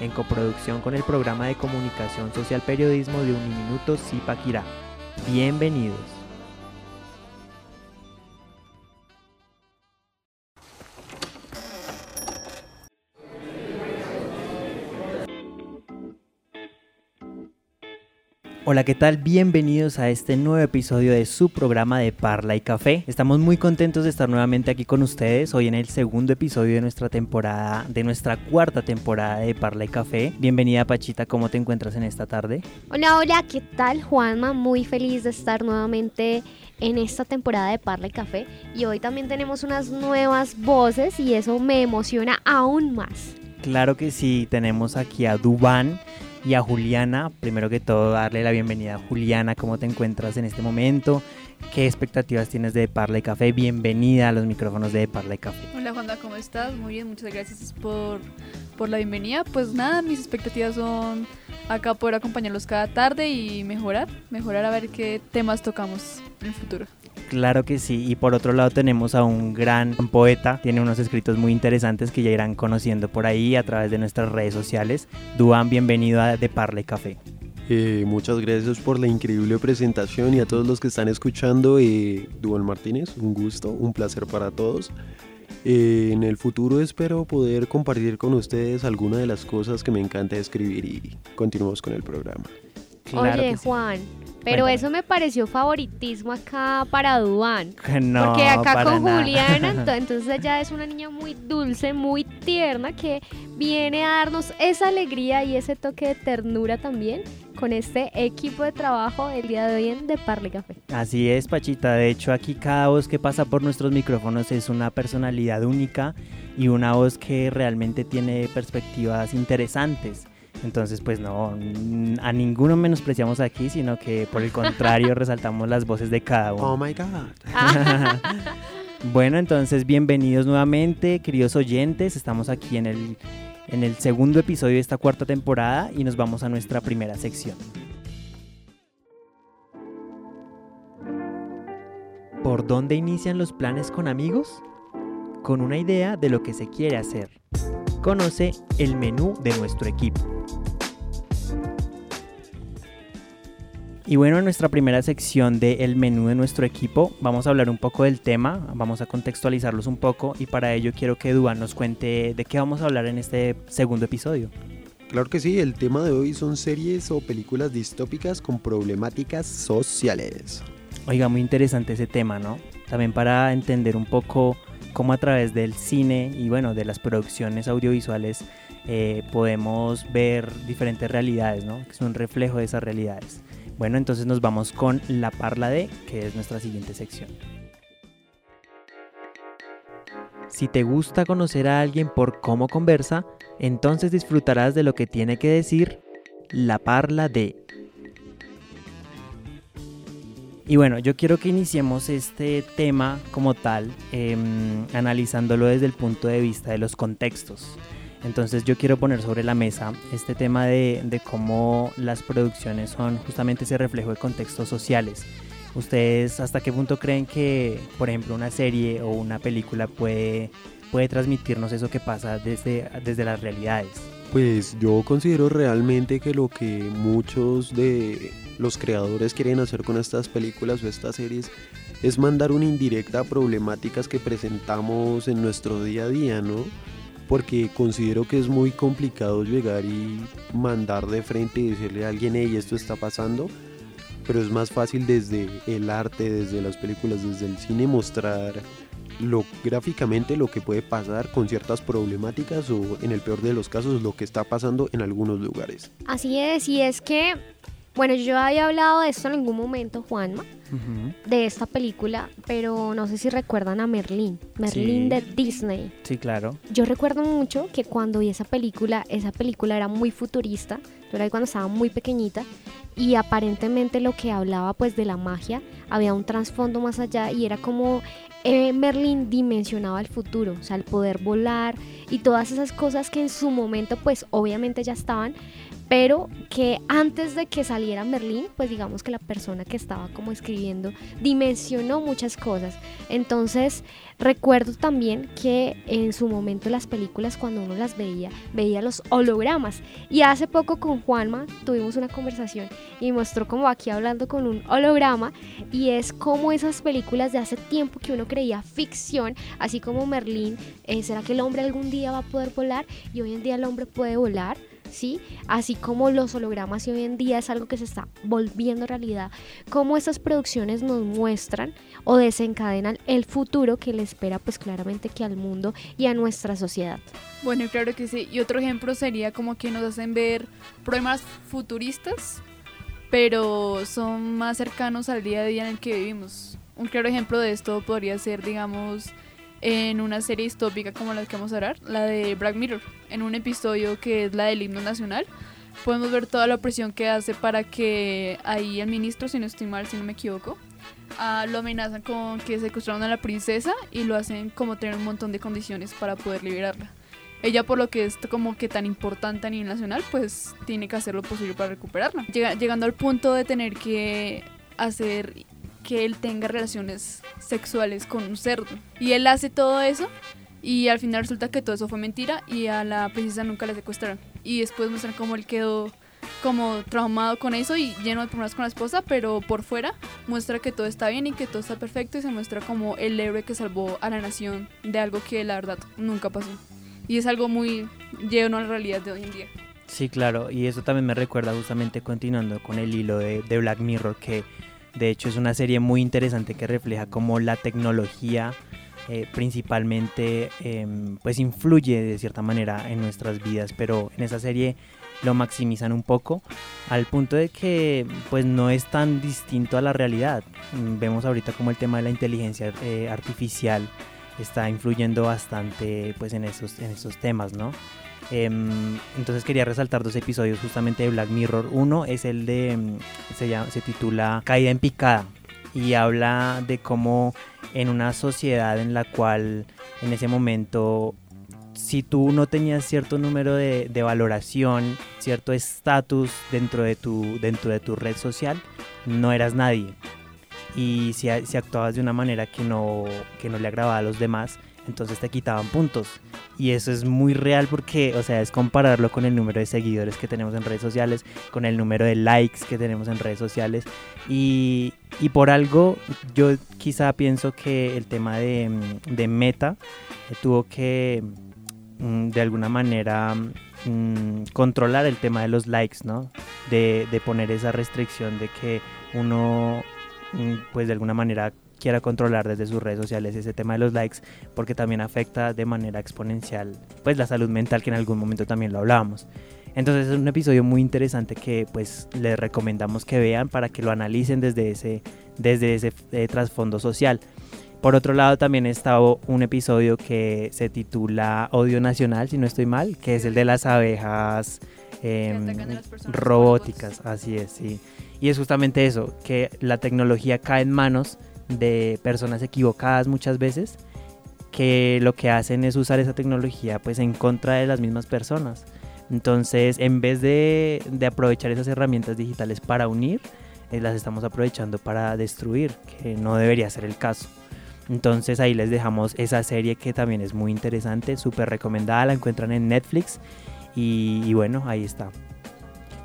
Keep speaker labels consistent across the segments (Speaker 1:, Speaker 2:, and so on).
Speaker 1: en coproducción con el programa de comunicación social periodismo de Uniminuto Zipaquirá. Bienvenidos. Hola, ¿qué tal? Bienvenidos a este nuevo episodio de su programa de Parla y Café. Estamos muy contentos de estar nuevamente aquí con ustedes, hoy en el segundo episodio de nuestra temporada, de nuestra cuarta temporada de Parla y Café. Bienvenida Pachita, ¿cómo te encuentras en esta tarde?
Speaker 2: Hola, hola, ¿qué tal Juanma? Muy feliz de estar nuevamente en esta temporada de Parla y Café y hoy también tenemos unas nuevas voces y eso me emociona aún más.
Speaker 1: Claro que sí, tenemos aquí a Dubán y a Juliana. Primero que todo, darle la bienvenida a Juliana. ¿Cómo te encuentras en este momento? ¿Qué expectativas tienes de Parla y Café? Bienvenida a los micrófonos de Parla y Café.
Speaker 3: Hola Juanda, ¿cómo estás? Muy bien, muchas gracias por, por la bienvenida. Pues nada, mis expectativas son acá poder acompañarlos cada tarde y mejorar, mejorar a ver qué temas tocamos en el futuro.
Speaker 1: Claro que sí, y por otro lado tenemos a un gran poeta, tiene unos escritos muy interesantes que ya irán conociendo por ahí a través de nuestras redes sociales. Duan, bienvenido a De Parle Café.
Speaker 4: Eh, muchas gracias por la increíble presentación y a todos los que están escuchando. Eh, Duan Martínez, un gusto, un placer para todos. Eh, en el futuro espero poder compartir con ustedes algunas de las cosas que me encanta escribir y continuamos con el programa.
Speaker 2: Claro Oye, Juan, pero eso me pareció favoritismo acá para Duan.
Speaker 1: No,
Speaker 2: porque acá con Juliana, entonces ella es una niña muy dulce, muy tierna, que viene a darnos esa alegría y ese toque de ternura también con este equipo de trabajo el día de hoy en De Parle Café.
Speaker 1: Así es, Pachita. De hecho, aquí cada voz que pasa por nuestros micrófonos es una personalidad única y una voz que realmente tiene perspectivas interesantes. Entonces, pues no, a ninguno menospreciamos aquí, sino que por el contrario resaltamos las voces de cada uno.
Speaker 4: Oh my God.
Speaker 1: bueno, entonces bienvenidos nuevamente, queridos oyentes. Estamos aquí en el, en el segundo episodio de esta cuarta temporada y nos vamos a nuestra primera sección. ¿Por dónde inician los planes con amigos? Con una idea de lo que se quiere hacer. Conoce el menú de nuestro equipo. Y bueno, en nuestra primera sección del menú de nuestro equipo vamos a hablar un poco del tema, vamos a contextualizarlos un poco y para ello quiero que Duan nos cuente de qué vamos a hablar en este segundo episodio.
Speaker 4: Claro que sí, el tema de hoy son series o películas distópicas con problemáticas sociales.
Speaker 1: Oiga, muy interesante ese tema, ¿no? También para entender un poco cómo a través del cine y bueno, de las producciones audiovisuales eh, podemos ver diferentes realidades, ¿no? Que es un reflejo de esas realidades. Bueno, entonces nos vamos con la parla de, que es nuestra siguiente sección. Si te gusta conocer a alguien por cómo conversa, entonces disfrutarás de lo que tiene que decir la parla de. Y bueno, yo quiero que iniciemos este tema como tal, em, analizándolo desde el punto de vista de los contextos. Entonces yo quiero poner sobre la mesa este tema de, cómo las producciones son justamente ese reflejo de contextos sociales. ¿Ustedes hasta qué punto creen que, por ejemplo, una serie o una película puede, puede transmitirnos eso que pasa desde, desde las realidades?
Speaker 4: Pues yo considero realmente que lo que muchos de los creadores quieren hacer con estas películas o estas series es mandar una indirecta a problemáticas que presentamos en nuestro día a día, ¿no? porque considero que es muy complicado llegar y mandar de frente y decirle a alguien, hey, esto está pasando, pero es más fácil desde el arte, desde las películas, desde el cine mostrar lo gráficamente lo que puede pasar con ciertas problemáticas o en el peor de los casos lo que está pasando en algunos lugares.
Speaker 2: Así es, y es que Bueno, yo había hablado de esto en algún momento, Juanma, de esta película, pero no sé si recuerdan a Merlín, Merlín
Speaker 1: Sí.
Speaker 2: de Disney.
Speaker 1: Sí, claro.
Speaker 2: Yo recuerdo mucho que cuando vi esa película, esa película era muy futurista, yo la vi cuando estaba muy pequeñita y aparentemente lo que hablaba pues de la magia había un trasfondo más allá y era como eh, Merlín dimensionaba el futuro, o sea, el poder volar y todas esas cosas que en su momento pues obviamente ya estaban, pero que antes de que saliera Merlín, pues digamos que la persona que estaba como escribiendo dimensionó muchas cosas. Entonces, recuerdo también que en su momento las películas cuando uno las veía, veía los hologramas. Y hace poco con Juanma tuvimos una conversación y mostró como aquí hablando con un holograma y es como esas películas de hace tiempo que uno creía ficción, así como Merlín, eh, ¿será que el hombre algún día va a poder volar? Y hoy en día el hombre puede volar. ¿Sí? Así como los hologramas y hoy en día es algo que se está volviendo realidad, cómo estas producciones nos muestran o desencadenan el futuro que le espera pues claramente que al mundo y a nuestra sociedad.
Speaker 3: Bueno, claro que sí. Y otro ejemplo sería como que nos hacen ver problemas futuristas, pero son más cercanos al día a día en el que vivimos. Un claro ejemplo de esto podría ser, digamos, en una serie distópica como la que vamos a hablar, la de Black Mirror. En un episodio que es la del himno nacional, podemos ver toda la opresión que hace para que ahí el ministro, si no estoy mal, si no me equivoco, ah, lo amenazan con que secuestraron a la princesa y lo hacen como tener un montón de condiciones para poder liberarla. Ella por lo que es como que tan importante a nivel nacional, pues tiene que hacer lo posible para recuperarla. Llega- llegando al punto de tener que hacer que él tenga relaciones sexuales con un cerdo. Y él hace todo eso y al final resulta que todo eso fue mentira y a la princesa nunca la secuestraron. Y después muestran cómo él quedó como traumado con eso y lleno de problemas con la esposa, pero por fuera muestra que todo está bien y que todo está perfecto y se muestra como el héroe que salvó a la nación de algo que la verdad nunca pasó. Y es algo muy lleno a la realidad de hoy en día.
Speaker 1: Sí, claro, y eso también me recuerda justamente continuando con el hilo de, de Black Mirror, que de hecho es una serie muy interesante que refleja cómo la tecnología eh, principalmente em, pues influye de cierta manera en nuestras vidas, pero en esa serie lo maximizan un poco al punto de que pues no es tan distinto a la realidad. Mm, Vemos ahorita como el tema de la inteligencia eh, artificial está influyendo bastante pues en esos, en esos temas, ¿no? Em, entonces quería resaltar dos episodios justamente de Black Mirror. Uno es el de, em, se, titula Caída en picada y habla de cómo en una sociedad en la cual en ese momento si tú no tenías cierto número de, de valoración, cierto estatus dentro, de tu, dentro de tu red social, no eras nadie. Y si, si actuabas de una manera que no, que no le agradaba a los demás, entonces te quitaban puntos. Y eso es muy real porque, o sea, es compararlo con el número de seguidores que tenemos en redes sociales, con el número de likes que tenemos en redes sociales. Y, y por algo, yo quizá pienso que el tema de, mm, de Meta eh, tuvo que, mm, de alguna manera, mm, controlar el tema de los likes, ¿no? De, de poner esa restricción de que uno, pues de alguna manera quiera controlar desde sus redes sociales ese tema de los likes porque también afecta de manera exponencial pues la salud mental que en algún momento también lo hablábamos. Entonces es un episodio muy interesante que pues les recomendamos que vean para que lo analicen desde ese, desde ese eh, trasfondo social. Por otro lado también está un episodio que se titula Odio Nacional, si no estoy mal, que es el de las abejas
Speaker 3: con
Speaker 1: robóticas, así es, sí. Y es justamente eso, que la tecnología cae en manos de personas equivocadas muchas veces que lo que hacen es usar esa tecnología pues en contra de las mismas personas. Entonces, en vez de, de aprovechar esas herramientas digitales para unir, eh, las estamos aprovechando para destruir, que no debería ser el caso. Entonces ahí les dejamos esa serie que también es muy interesante, súper recomendada, la encuentran en Netflix y, y bueno, ahí está.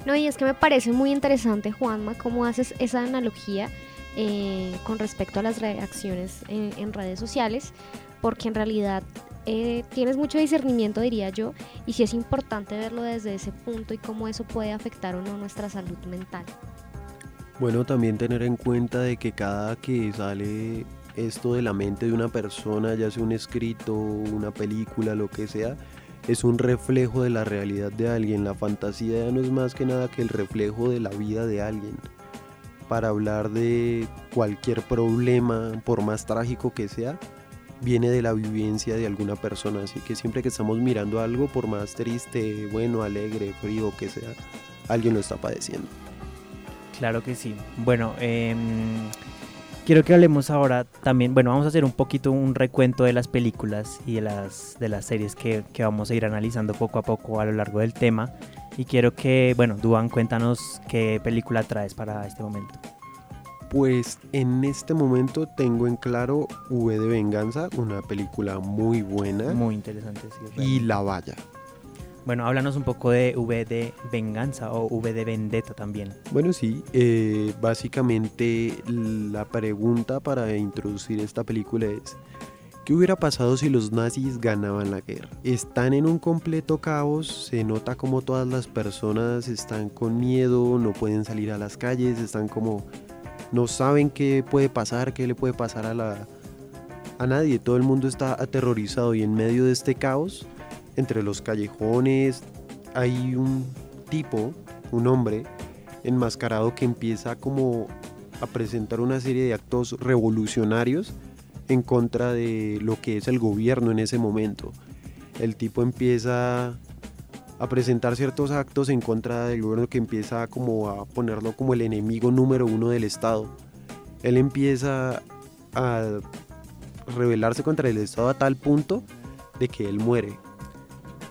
Speaker 2: No, y es que me parece muy interesante, Juanma, cómo haces esa analogía eh, con respecto a las reacciones en, redes sociales, porque en realidad eh, tienes mucho discernimiento, diría yo, y sí es importante verlo desde ese punto y cómo eso puede afectar o no nuestra salud mental.
Speaker 4: Bueno, también tener en cuenta de que cada que sale esto de la mente de una persona, ya sea un escrito, una película, lo que sea, es un reflejo de la realidad de alguien. La fantasía no es más que nada que el reflejo de la vida de alguien. Para hablar de cualquier problema, por más trágico que sea, viene de la vivencia de alguna persona. Así que siempre que estamos mirando algo, por más triste, bueno, alegre, frío que sea, alguien lo está padeciendo.
Speaker 1: Claro que sí. Bueno, em, quiero que hablemos ahora también, bueno, vamos a hacer un poquito un recuento de las películas y de las, de las series que, que vamos a ir analizando poco a poco a lo largo del tema. Y quiero que, bueno, Duan, cuéntanos qué película traes para este momento.
Speaker 4: Pues en este momento tengo en claro V de Venganza, una película muy buena.
Speaker 1: Muy interesante, sí.
Speaker 4: Y La Valla.
Speaker 1: Bueno, háblanos un poco de V de Venganza o V de Vendetta también.
Speaker 4: Bueno, sí, eh, básicamente la pregunta para introducir esta película es, ¿qué hubiera pasado si los nazis ganaban la guerra? Están en un completo caos, se nota como todas las personas están con miedo, no pueden salir a las calles, están como, no saben qué puede pasar, qué le puede pasar a la... A nadie, todo el mundo está aterrorizado y en medio de este caos entre los callejones hay un tipo, un hombre enmascarado que empieza como a presentar una serie de actos revolucionarios en contra de lo que es el gobierno en ese momento. El tipo empieza a presentar ciertos actos en contra del gobierno que empieza como a ponerlo como el enemigo número uno del Estado. Él empieza a rebelarse contra el Estado a tal punto de que él muere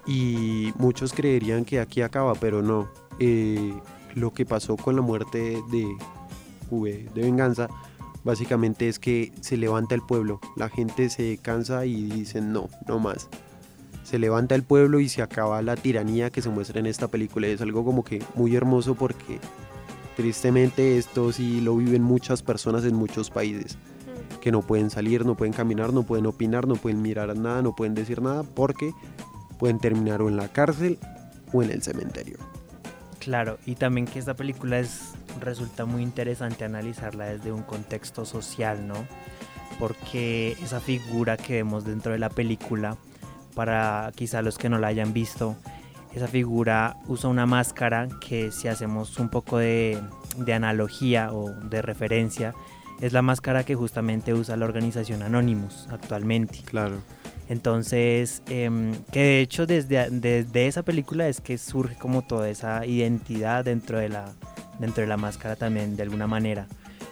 Speaker 4: y muchos creerían que aquí acaba, pero no. Eh, lo que pasó con la muerte de V de Venganza básicamente es que se levanta el pueblo, la gente se cansa y dicen no, no más. Se levanta el pueblo y se acaba la tiranía que se muestra en esta película. Es algo como que muy hermoso porque tristemente esto sí lo viven muchas personas en muchos países que no pueden salir, no pueden caminar, no pueden opinar, no pueden mirar nada, no pueden decir nada porque pueden terminar o en la cárcel o en el cementerio.
Speaker 1: Claro, y también que esta película es, resulta muy interesante analizarla desde un contexto social, ¿no? Porque esa figura que vemos dentro de la película, para quizá los que no la hayan visto, esa figura usa una máscara que si hacemos un poco de, de analogía o de referencia, es la máscara que justamente usa la organización Anonymous actualmente.
Speaker 4: Claro.
Speaker 1: Entonces, em, que de hecho desde, desde esa película es que surge como toda esa identidad dentro de, la, dentro de la máscara también, de alguna manera.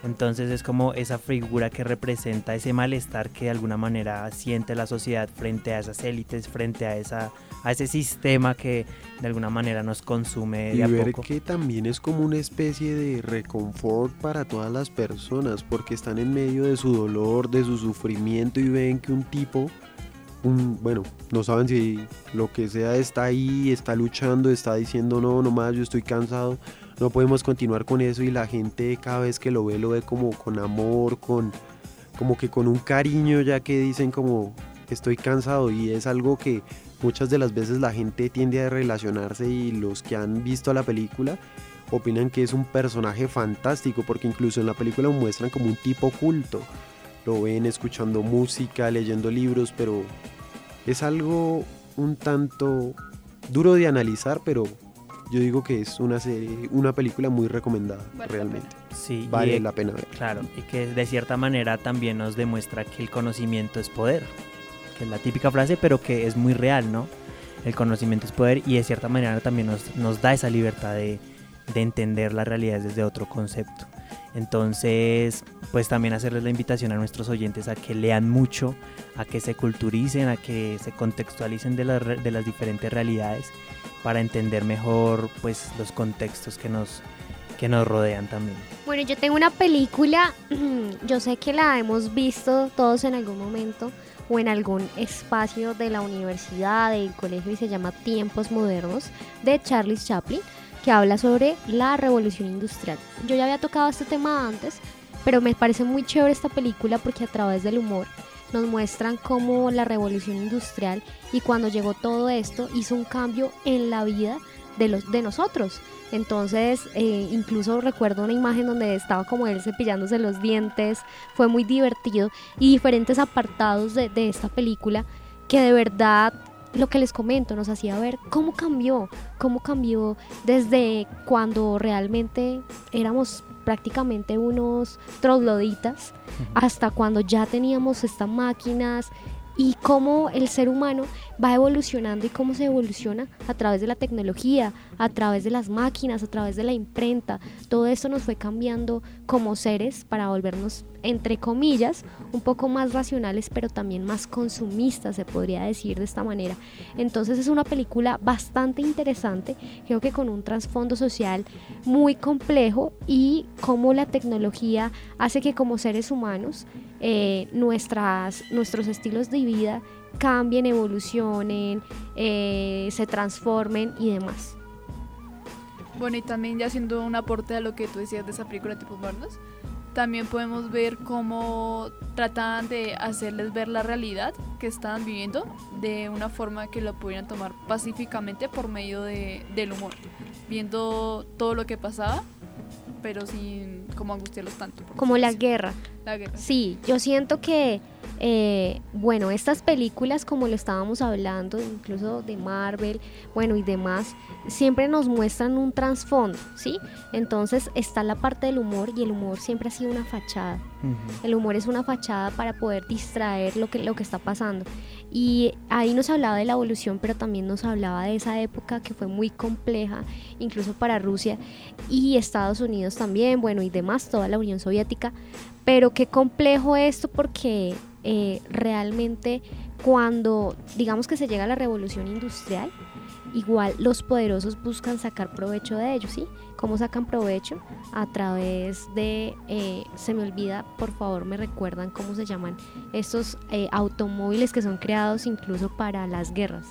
Speaker 1: Entonces es como esa figura que representa ese malestar que de alguna manera siente la sociedad frente a esas élites, frente a, esa, a ese sistema que de alguna manera nos consume.
Speaker 4: Y
Speaker 1: de a
Speaker 4: ver
Speaker 1: poco.
Speaker 4: que también es como una especie de reconfort para todas las personas, porque están en medio de su dolor, de su sufrimiento y ven que un tipo un, bueno, no saben si lo que sea está ahí, está luchando, está diciendo no, no más, yo estoy cansado, no podemos continuar con eso y la gente cada vez que lo ve lo ve como con amor, con como que con un cariño ya que dicen como estoy cansado y es algo que muchas de las veces la gente tiende a relacionarse y los que han visto la película opinan que es un personaje fantástico porque incluso en la película lo muestran como un tipo culto. Lo ven escuchando música, leyendo libros, pero es algo un tanto duro de analizar, pero yo digo que es una serie, una película muy recomendada,
Speaker 3: Vale la
Speaker 4: realmente.
Speaker 1: Sí,
Speaker 4: Vale
Speaker 1: y-
Speaker 4: la pena ver.
Speaker 1: Claro, y que de cierta manera también nos demuestra que el conocimiento es poder, que es la típica frase, pero que es muy real, ¿no? El conocimiento es poder y de cierta manera también nos, nos da esa libertad de, de entender la realidad desde otro concepto. Entonces, pues también hacerles la invitación a nuestros oyentes a que lean mucho, a que se culturicen, a que se contextualicen de, las re- de las diferentes realidades para entender mejor pues los contextos que nos, que nos rodean también.
Speaker 2: Bueno, yo tengo una película, yo sé que la hemos visto todos en algún momento o en algún espacio de la universidad, del colegio y se llama Tiempos Modernos de Charles Chaplin, que habla sobre la revolución industrial. Yo ya había tocado este tema antes, pero me parece muy chévere esta película porque a través del humor nos muestran cómo la revolución industrial y cuando llegó todo esto hizo un cambio en la vida de, los, de nosotros. Entonces, eh, incluso recuerdo una imagen donde estaba como él cepillándose los dientes, fue muy divertido y diferentes apartados de, de esta película que de verdad lo que les comento, nos hacía ver cómo cambió, cómo cambió desde cuando realmente éramos prácticamente unos trogloditas hasta cuando ya teníamos estas máquinas y cómo el ser humano va evolucionando y cómo se evoluciona a través de la tecnología, a través de las máquinas, a través de la imprenta. Todo esto nos fue cambiando como seres para volvernos, entre comillas, un poco más racionales, pero también más consumistas, se podría decir de esta manera. Entonces es una película bastante interesante, creo que con un trasfondo social muy complejo y cómo la tecnología hace que como seres humanos eh, nuestras, nuestros estilos de vida cambien, evolucionen, eh, se transformen y demás.
Speaker 3: Bueno, y también ya haciendo un aporte a lo que tú decías de esa película tipo Barnos, también podemos ver cómo tratan de hacerles ver la realidad que estaban viviendo de una forma que lo pudieran tomar pacíficamente por medio de, del humor, viendo todo lo que pasaba pero sin como angustiarlos tanto.
Speaker 2: Como la guerra. La guerra. Sí, yo siento que, eh, bueno, estas películas, como lo estábamos hablando, incluso de Marvel, bueno, y demás, siempre nos muestran un trasfondo, ¿sí? Entonces está la parte del humor y el humor siempre ha sido una fachada. El humor es una fachada para poder distraer lo que, lo que está pasando. Y ahí nos hablaba de la evolución, pero también nos hablaba de esa época que fue muy compleja, incluso para Rusia y Estados Unidos también, bueno, y demás, toda la Unión Soviética. Pero qué complejo esto porque eh, realmente cuando digamos que se llega a la revolución industrial, igual los poderosos buscan sacar provecho de ello, ¿sí? ¿Cómo sacan provecho? A través de, eh, se me olvida, por favor me recuerdan cómo se llaman estos eh, automóviles que son creados incluso para las guerras.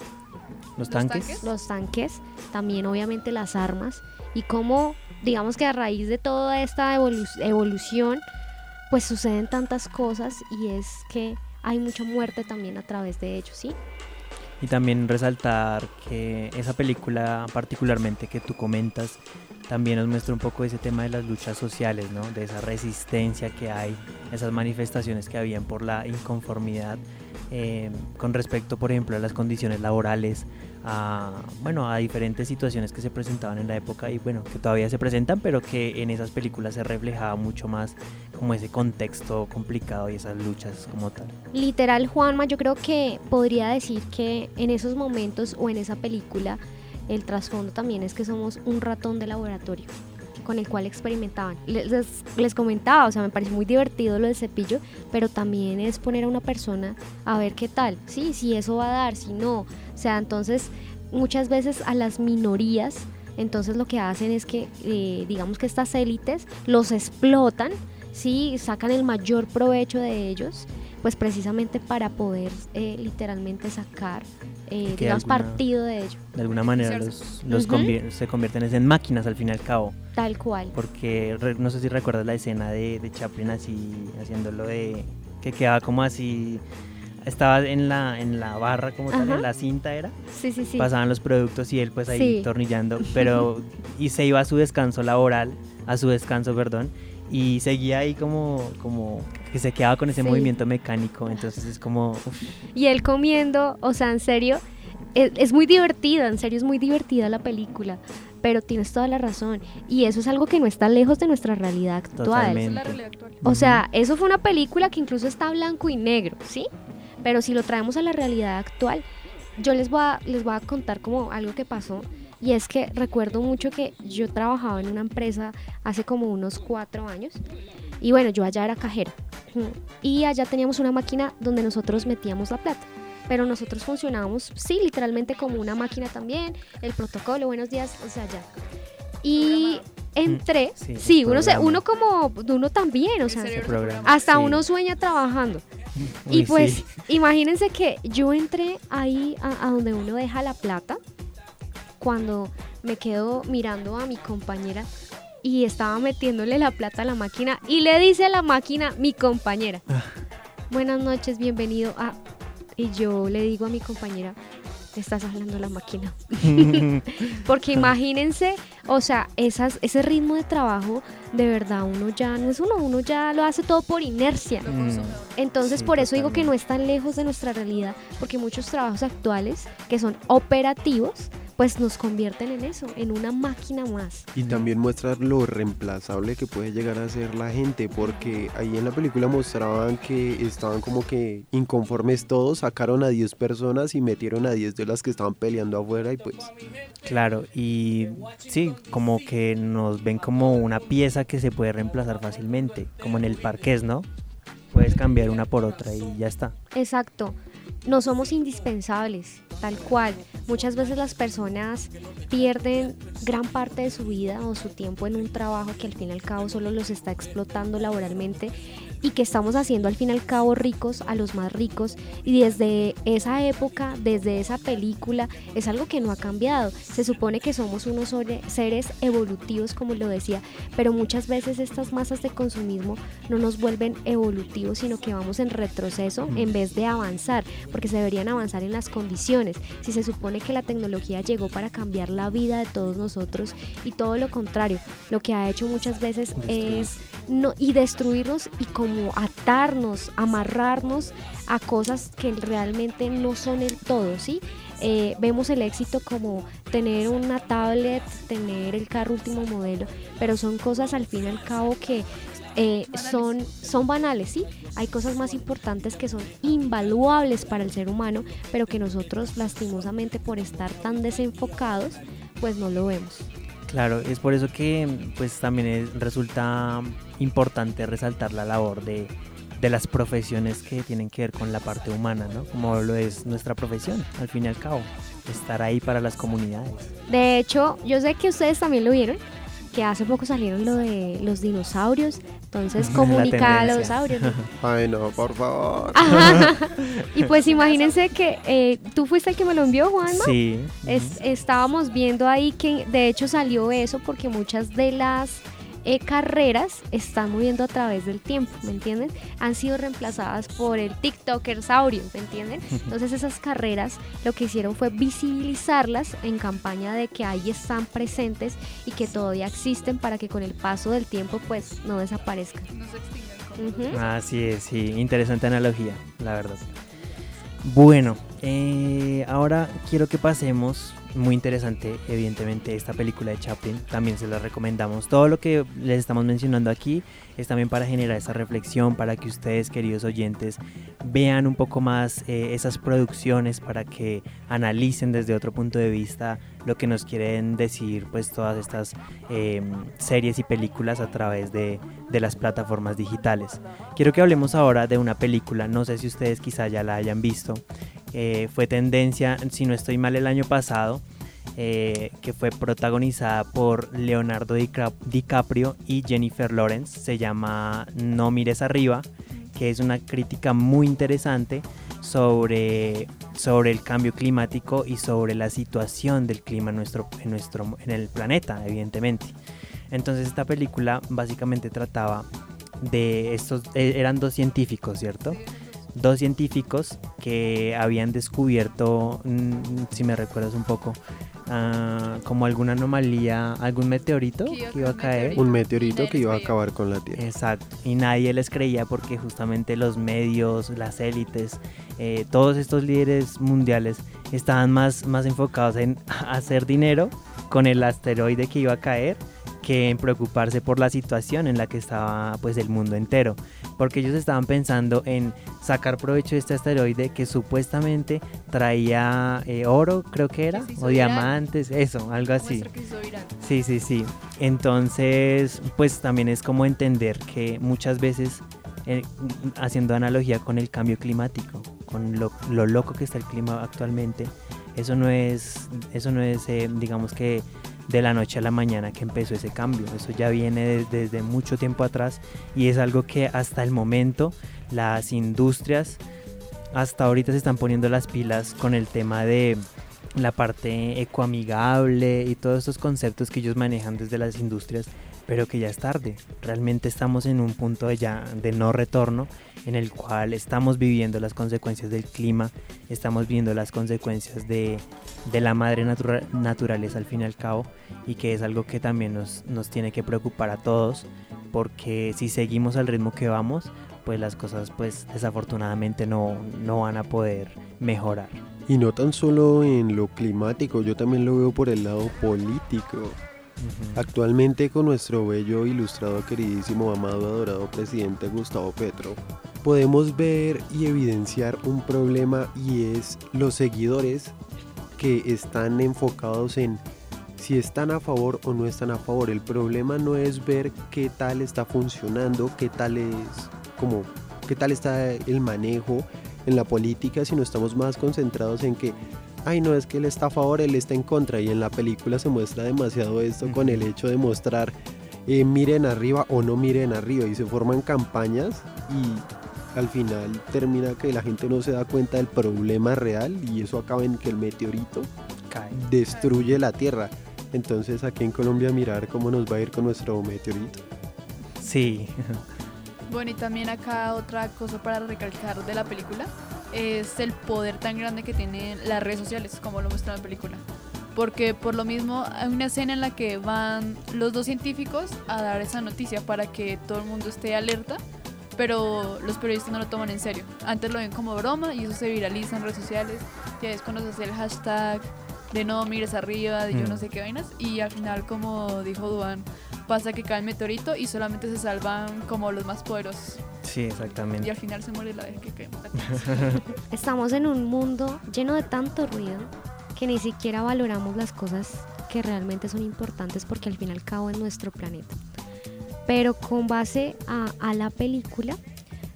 Speaker 1: ¿Los tanques?
Speaker 2: Los tanques, también obviamente las armas y cómo, digamos que a raíz de toda esta evolución, pues suceden tantas cosas y es que hay mucha muerte también a través de ellos, ¿sí?
Speaker 1: Y también resaltar que esa película particularmente que tú comentas también nos muestra un poco ese tema de las luchas sociales, ¿no? de esa resistencia que hay, esas manifestaciones que habían por la inconformidad eh, con respecto, por ejemplo, a las condiciones laborales, a, bueno, a diferentes situaciones que se presentaban en la época y bueno, que todavía se presentan, pero que en esas películas se reflejaba mucho más como ese contexto complicado y esas luchas como tal.
Speaker 2: Literal, Juanma, yo creo que podría decir que en esos momentos o en esa película el trasfondo también es que somos un ratón de laboratorio con el cual experimentaban. Les, les, comentaba, o sea, me parece muy divertido lo del cepillo, pero también es poner a una persona a ver qué tal, sí, si eso va a dar, si no. O sea, entonces muchas veces a las minorías, entonces lo que hacen es que, eh, digamos que estas élites los explotan, sí, sacan el mayor provecho de ellos pues precisamente para poder eh, literalmente sacar eh, digamos, partido de ello.
Speaker 1: De alguna manera los, se convierten en máquinas al fin y al cabo.
Speaker 2: Tal cual.
Speaker 1: Porque no sé si recuerdas la escena de, Chaplin así, haciéndolo de... que quedaba como así estaba en la en la barra como tal, en la cinta era.
Speaker 2: Sí, sí, sí.
Speaker 1: Pasaban los productos y él pues ahí tornillando, pero y se iba a su descanso laboral, a su descanso, perdón, y seguía ahí como como que se quedaba con ese movimiento mecánico, entonces es como...
Speaker 2: Y él comiendo, o sea, en serio, es, muy divertida, en serio es muy divertida la película, pero tienes toda la razón. Y eso es algo que no está lejos de nuestra realidad actual. O sea, eso fue una película que incluso está blanco y negro, ¿sí? Pero si lo traemos a la realidad actual, yo les voy a, les voy a contar como algo que pasó. Y es que recuerdo mucho que yo trabajaba en una empresa hace como unos cuatro años y bueno, yo allá era cajera. Y allá teníamos una máquina donde nosotros metíamos la plata. Pero nosotros funcionábamos, sí, literalmente como una máquina también. El protocolo, buenos días, o sea, ya. Y entré, sí, uno, se, uno como, uno también, o sea, hasta uno sueña trabajando. y pues, imagínense que yo entré ahí a, a donde uno deja la plata, cuando me quedo mirando a mi compañera y estaba metiéndole la plata a la máquina y le dice a la máquina mi compañera, ah. buenas noches, bienvenido a... Y yo le digo a mi compañera, estás hablando de la máquina. Porque imagínense, o sea, esas, ese ritmo de trabajo, de verdad, uno ya no es uno, uno ya lo hace todo por inercia.
Speaker 1: Mm.
Speaker 2: Entonces,
Speaker 1: Sí,
Speaker 2: por eso digo que no es tan lejos de nuestra realidad, porque muchos trabajos actuales que son operativos, pues nos convierten en eso, en una máquina más.
Speaker 4: Y también muestra lo reemplazable que puede llegar a ser la gente, porque ahí en la película mostraban que estaban como que inconformes todos, sacaron a 10 personas y metieron a 10 de las que estaban peleando afuera y pues
Speaker 1: Claro, y sí, como que nos ven como una pieza que se puede reemplazar fácilmente, como en el parqués, ¿no? Puedes cambiar una por otra y ya está.
Speaker 2: Exacto. No somos indispensables, tal cual. Muchas veces las personas pierden gran parte de su vida o su tiempo en un trabajo que al fin y al cabo solo los está explotando laboralmente y que estamos haciendo al fin y al cabo ricos a los más ricos. Y desde esa época, desde esa película, es algo que no ha cambiado. Se supone que somos unos seres evolutivos, como lo decía, pero muchas veces estas masas de consumismo no nos vuelven evolutivos, sino que vamos en retroceso en vez de avanzar, porque se deberían avanzar en las condiciones. Si se supone que la tecnología llegó para cambiar la vida de todos nosotros y todo lo contrario, lo que ha hecho muchas veces es no y destruirnos y como atarnos, amarrarnos a cosas que realmente no son el todo, ¿sí? Eh, vemos el éxito como tener una tablet, tener el carro último modelo, pero son cosas al fin y al cabo que eh, son, son banales, ¿sí? Hay cosas más importantes que son invaluables para el ser humano, pero que nosotros lastimosamente por estar tan desenfocados, pues no lo vemos.
Speaker 1: Claro, es por eso que pues también es- resulta importante resaltar la labor de, de las profesiones que tienen que ver con la parte humana, ¿no? Como lo es nuestra profesión, al fin y al cabo, estar ahí para las comunidades.
Speaker 2: De hecho, yo sé que ustedes también lo vieron, que hace poco salieron lo de los dinosaurios, entonces comunica a los dinosaurios. ¿no?
Speaker 4: ay no, por favor.
Speaker 2: Ajá. Y pues imagínense que eh, tú fuiste el que me lo envió, Juanma.
Speaker 1: Sí.
Speaker 2: Es- estábamos viendo ahí que de hecho salió eso porque muchas de las eh, carreras están moviendo a través del tiempo, ¿me entienden? Han sido reemplazadas por el TikToker saurio, ¿me entienden? Entonces esas carreras lo que hicieron fue visibilizarlas en campaña de que ahí están presentes y que todavía existen para que con el paso del tiempo pues no desaparezcan.
Speaker 3: No se extingan. como-
Speaker 2: Ujú.
Speaker 1: Así es, sí, interesante analogía, la verdad. Bueno, eh, ahora quiero que pasemos, muy interesante, evidentemente, esta película de Chaplin, también se la recomendamos. Todo lo que les estamos mencionando aquí es también para generar esa reflexión, para que ustedes, queridos oyentes, vean un poco más eh, esas producciones, para que analicen desde otro punto de vista lo que nos quieren decir, pues todas estas eh, series y películas a través de, de las plataformas digitales. Quiero que hablemos ahora de una película, no sé si ustedes quizá ya la hayan visto, eh, fue tendencia, si no estoy mal, el año pasado, eh, que fue protagonizada por Leonardo DiCaprio y Jennifer Lawrence, se llama No mires arriba, que es una crítica muy interesante sobre, sobre el cambio climático y sobre la situación del clima en, nuestro, en, nuestro, en el planeta, evidentemente. Entonces esta película básicamente trataba de estos, eh, eran dos científicos, ¿cierto? Dos científicos que habían descubierto, mm, si me recuerdas un poco, ah, como alguna anomalía, algún meteorito
Speaker 3: Que iba a caer un meteorito.
Speaker 4: Un meteorito
Speaker 3: Nadie
Speaker 4: que iba a acabar con la Tierra.
Speaker 1: Exacto, y nadie les creía porque justamente los medios, las élites, eh, todos estos líderes mundiales estaban más, más enfocados en hacer dinero con el asteroide que iba a caer que en preocuparse por la situación en la que estaba pues el mundo entero, porque ellos estaban pensando en sacar provecho de este asteroide que supuestamente traía eh, oro, creo que era,
Speaker 3: Que
Speaker 1: o diamantes, eso, algo así.
Speaker 3: Que.
Speaker 1: Sí, sí, sí. Entonces, pues también es como entender que muchas veces, eh, haciendo analogía con el cambio climático, con lo, lo loco que está el clima actualmente, eso no es, eso no es, eh, digamos que de la noche a la mañana que empezó ese cambio. Eso ya viene de- desde mucho tiempo atrás y es algo que hasta el momento las industrias hasta ahorita se están poniendo las pilas con el tema de la parte ecoamigable y todos estos conceptos que ellos manejan desde las industrias pero que ya es tarde. Realmente estamos en un punto de ya de no retorno en el cual estamos viviendo las consecuencias del clima, estamos viendo las consecuencias de, de la madre naturaleza al fin y al cabo y que es algo que también nos, nos tiene que preocupar a todos porque si seguimos al ritmo que vamos, pues las cosas pues desafortunadamente no, no van a poder mejorar.
Speaker 4: Y no tan solo en lo climático, yo también lo veo por el lado político. Actualmente con nuestro bello, ilustrado, queridísimo, amado, adorado presidente Gustavo Petro, podemos ver y evidenciar un problema y es los seguidores que están enfocados en si están a favor o no están a favor. El problema no es ver qué tal está funcionando, qué tal es como qué tal está el manejo en la política, sino estamos más concentrados en que ay no es que él está a favor, él está en contra y en la película se muestra demasiado esto con el hecho de mostrar eh, miren arriba o no miren arriba y se forman campañas y al final termina que la gente no se da cuenta del problema real y eso acaba en que el meteorito destruye la Tierra. Entonces aquí en Colombia mirar cómo nos va a ir con nuestro meteorito.
Speaker 1: Sí.
Speaker 3: Bueno, y también acá otra cosa para recalcar de la película es el poder tan grande que tienen las redes sociales, como lo muestra la película. Porque por lo mismo hay una escena en la que van los dos científicos a dar esa noticia para que todo el mundo esté alerta, pero los periodistas no lo toman en serio. Antes lo ven como broma y eso se viraliza en redes sociales. Ya es cuando se hace el hashtag de no mires arriba, de yo no mm. sé qué vainas. Y al final, como dijo Duan, pasa que cae el meteorito y solamente se salvan como los más poderosos.
Speaker 1: Sí, exactamente.
Speaker 3: Y al final se muere la vez que cae.
Speaker 2: Estamos en un mundo lleno de tanto ruido que ni siquiera valoramos las cosas que realmente son importantes porque al fin y al cabo es nuestro planeta. Pero con base a, la película,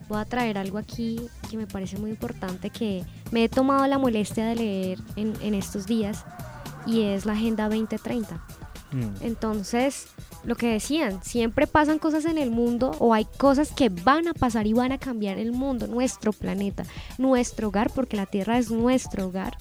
Speaker 2: voy a traer algo aquí que me parece muy importante que me he tomado la molestia de leer en, en estos días y es la Agenda 2030. Mm. Entonces, lo que decían, siempre pasan cosas en el mundo o hay cosas que van a pasar y van a cambiar el mundo, nuestro planeta, nuestro hogar, porque la Tierra es nuestro hogar,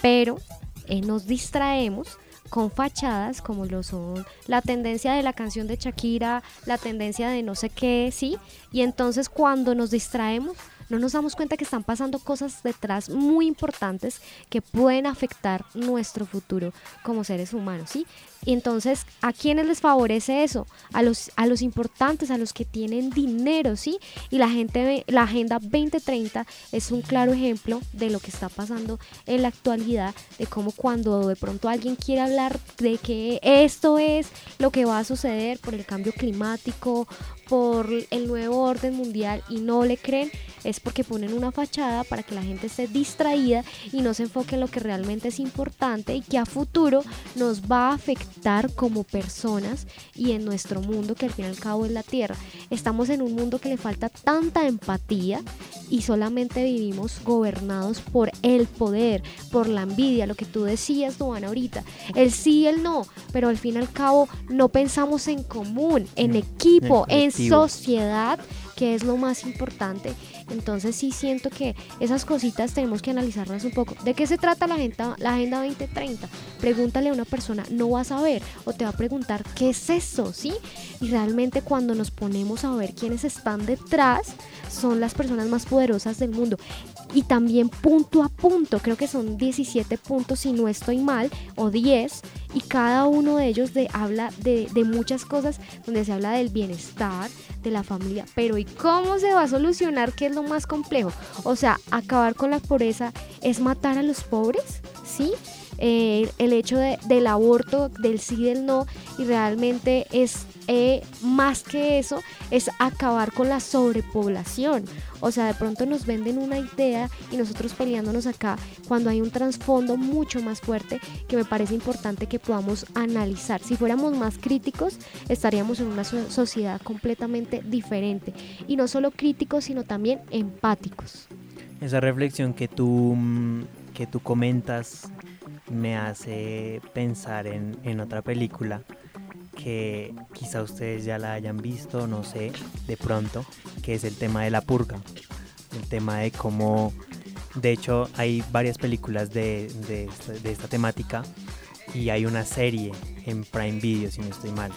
Speaker 2: pero eh, nos distraemos con fachadas como lo son la tendencia de la canción de Shakira, la tendencia de no sé qué, sí, y entonces cuando nos distraemos no nos damos cuenta que están pasando cosas detrás muy importantes que pueden afectar nuestro futuro como seres humanos, ¿sí? Y entonces, ¿a quiénes les favorece eso? A los, a los importantes, a los que tienen dinero, ¿sí? Y la, gente, la Agenda 2030 es un claro ejemplo de lo que está pasando en la actualidad, de cómo cuando de pronto alguien quiere hablar de que esto es lo que va a suceder por el cambio climático, por el nuevo orden mundial y no le creen, es porque ponen una fachada para que la gente esté distraída y no se enfoque en lo que realmente es importante y que a futuro nos va a afectar como personas y en nuestro mundo que al fin y al cabo es la tierra. Estamos en un mundo que le falta tanta empatía y solamente vivimos gobernados por el poder, por la envidia, lo que tú decías, Duana, ahorita. El sí y el no, pero al fin y al cabo no pensamos en común, en equipo, en sociedad que es lo más importante. Entonces sí siento que esas cositas tenemos que analizarlas un poco. ¿De qué se trata la agenda, la agenda 2030? Pregúntale a una persona, no va a saber o te va a preguntar qué es eso, ¿sí? Y realmente cuando nos ponemos a ver quiénes están detrás, son las personas más poderosas del mundo y también punto a punto, creo que son 17 puntos si no estoy mal, o 10, y cada uno de ellos de, habla de, de, muchas cosas donde se habla del bienestar, de la familia, pero ¿y cómo se va a solucionar? ¿Qué es lo más complejo? O sea, acabar con la pobreza es matar a los pobres, ¿sí? Eh, el hecho del aborto, del sí, del no, y realmente es eh, más que eso, es acabar con la sobrepoblación. O sea, de pronto nos venden una idea y nosotros peleándonos acá cuando hay un trasfondo mucho más fuerte que me parece importante que podamos analizar. Si fuéramos más críticos, estaríamos en una sociedad completamente diferente. Y no solo críticos, sino también empáticos.
Speaker 1: Esa reflexión que tú, mm, que tú comentas me hace pensar en, otra película que quizá ustedes ya la hayan visto, no sé, de pronto, que es el tema de la purga. El tema de cómo, de hecho, hay varias películas de, de, esta temática y hay una serie en Prime Video, si no estoy mal.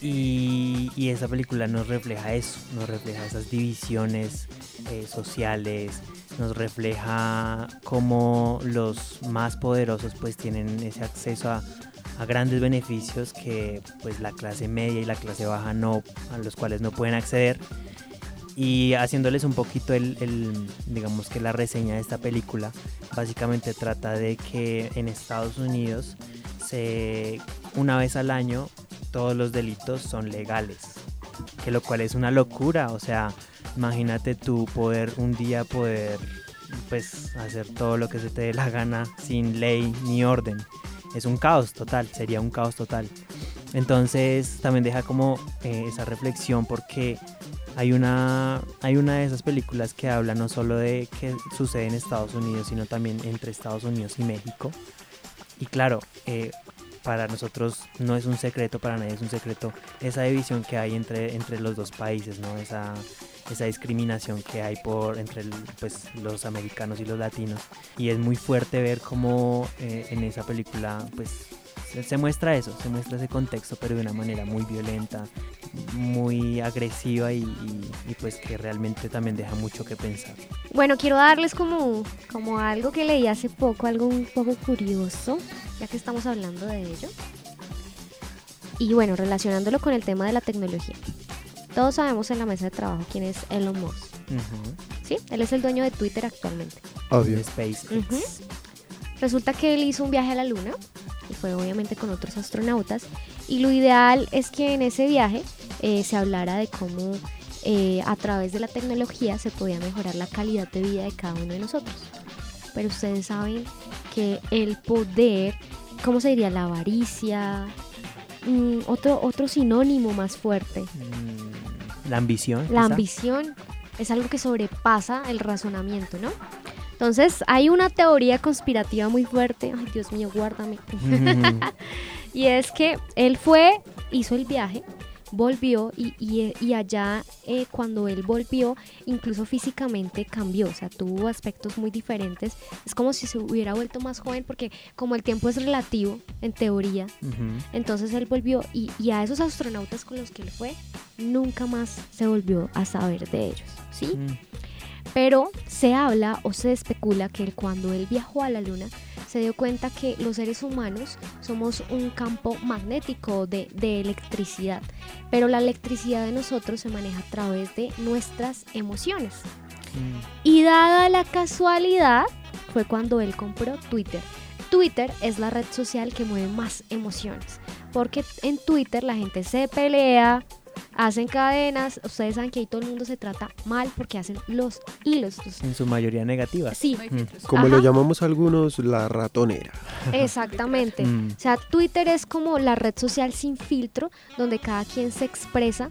Speaker 1: Y, y esa película nos refleja eso, nos refleja esas divisiones eh, sociales, nos refleja cómo los más poderosos pues tienen ese acceso a, grandes beneficios que pues la clase media y la clase baja no, a los cuales no pueden acceder. Y haciéndoles un poquito el, el, digamos que la reseña de esta película, básicamente trata de que en Estados Unidos se, una vez al año todos los delitos son legales, que lo cual es una locura, o sea, imagínate tú poder un día poder pues hacer todo lo que se te dé la gana sin ley ni orden. Es un caos total, sería un caos total. Entonces también deja como eh, esa reflexión porque hay una, hay una de esas películas que habla no solo de que sucede en Estados Unidos, sino también entre Estados Unidos y México. Y claro, eh, para nosotros no es un secreto, para nadie es un secreto, esa división que hay entre, entre los dos países, ¿no? Esa, esa discriminación que hay por entre pues, los americanos y los latinos. Y es muy fuerte ver cómo eh, en esa película pues, se, se, muestra eso, se muestra ese contexto, pero de una manera muy violenta, muy agresiva y, y, y, pues que realmente también deja mucho que pensar.
Speaker 2: Bueno, quiero darles como, como algo que leí hace poco, algo un poco curioso, ya que estamos hablando de ello. Y bueno, relacionándolo con el tema de la tecnología. Todos sabemos en la mesa de trabajo quién es Elon Musk. Uh -huh. Sí, él es el dueño de Twitter actualmente.
Speaker 1: Obvio. SpaceX. Uh -huh.
Speaker 2: Resulta que él hizo un viaje a la luna y fue obviamente con otros astronautas. Y lo ideal es que en ese viaje eh, se hablara de cómo eh, a través de la tecnología se podía mejorar la calidad de vida de cada uno de nosotros. Pero ustedes saben que el poder, ¿cómo se diría? La avaricia, mm, otro, otro sinónimo más fuerte.
Speaker 1: Mm, la ambición.
Speaker 2: La
Speaker 1: quizá?
Speaker 2: ambición es algo que sobrepasa el razonamiento, ¿no? Entonces hay una teoría conspirativa muy fuerte, ay Dios mío, guárdame. Mm. y es que él fue, hizo el viaje, volvió y, y, y allá eh, cuando él volvió, incluso físicamente cambió, o sea, tuvo aspectos muy diferentes. Es como si se hubiera vuelto más joven porque como el tiempo es relativo, en teoría, uh -huh. entonces él volvió y, y, a esos astronautas con los que él fue, nunca más se volvió a saber de ellos, ¿sí? Uh -huh. Pero se habla o se especula que cuando él viajó a la luna, se dio cuenta que los seres humanos somos un campo magnético de, de, electricidad, pero la electricidad de nosotros se maneja a través de nuestras emociones. Mm. Y dada la casualidad, fue cuando él compró Twitter. Twitter es la red social que mueve más emociones, porque en Twitter la gente se pelea, hacen cadenas, ustedes saben que ahí todo el mundo se trata mal porque hacen los hilos.
Speaker 1: En su mayoría negativas.
Speaker 2: Sí.
Speaker 4: Mm. Como Ajá. lo llamamos algunos, la ratonera.
Speaker 2: Exactamente. mm. O sea, Twitter es como la red social sin filtro, donde cada quien se expresa.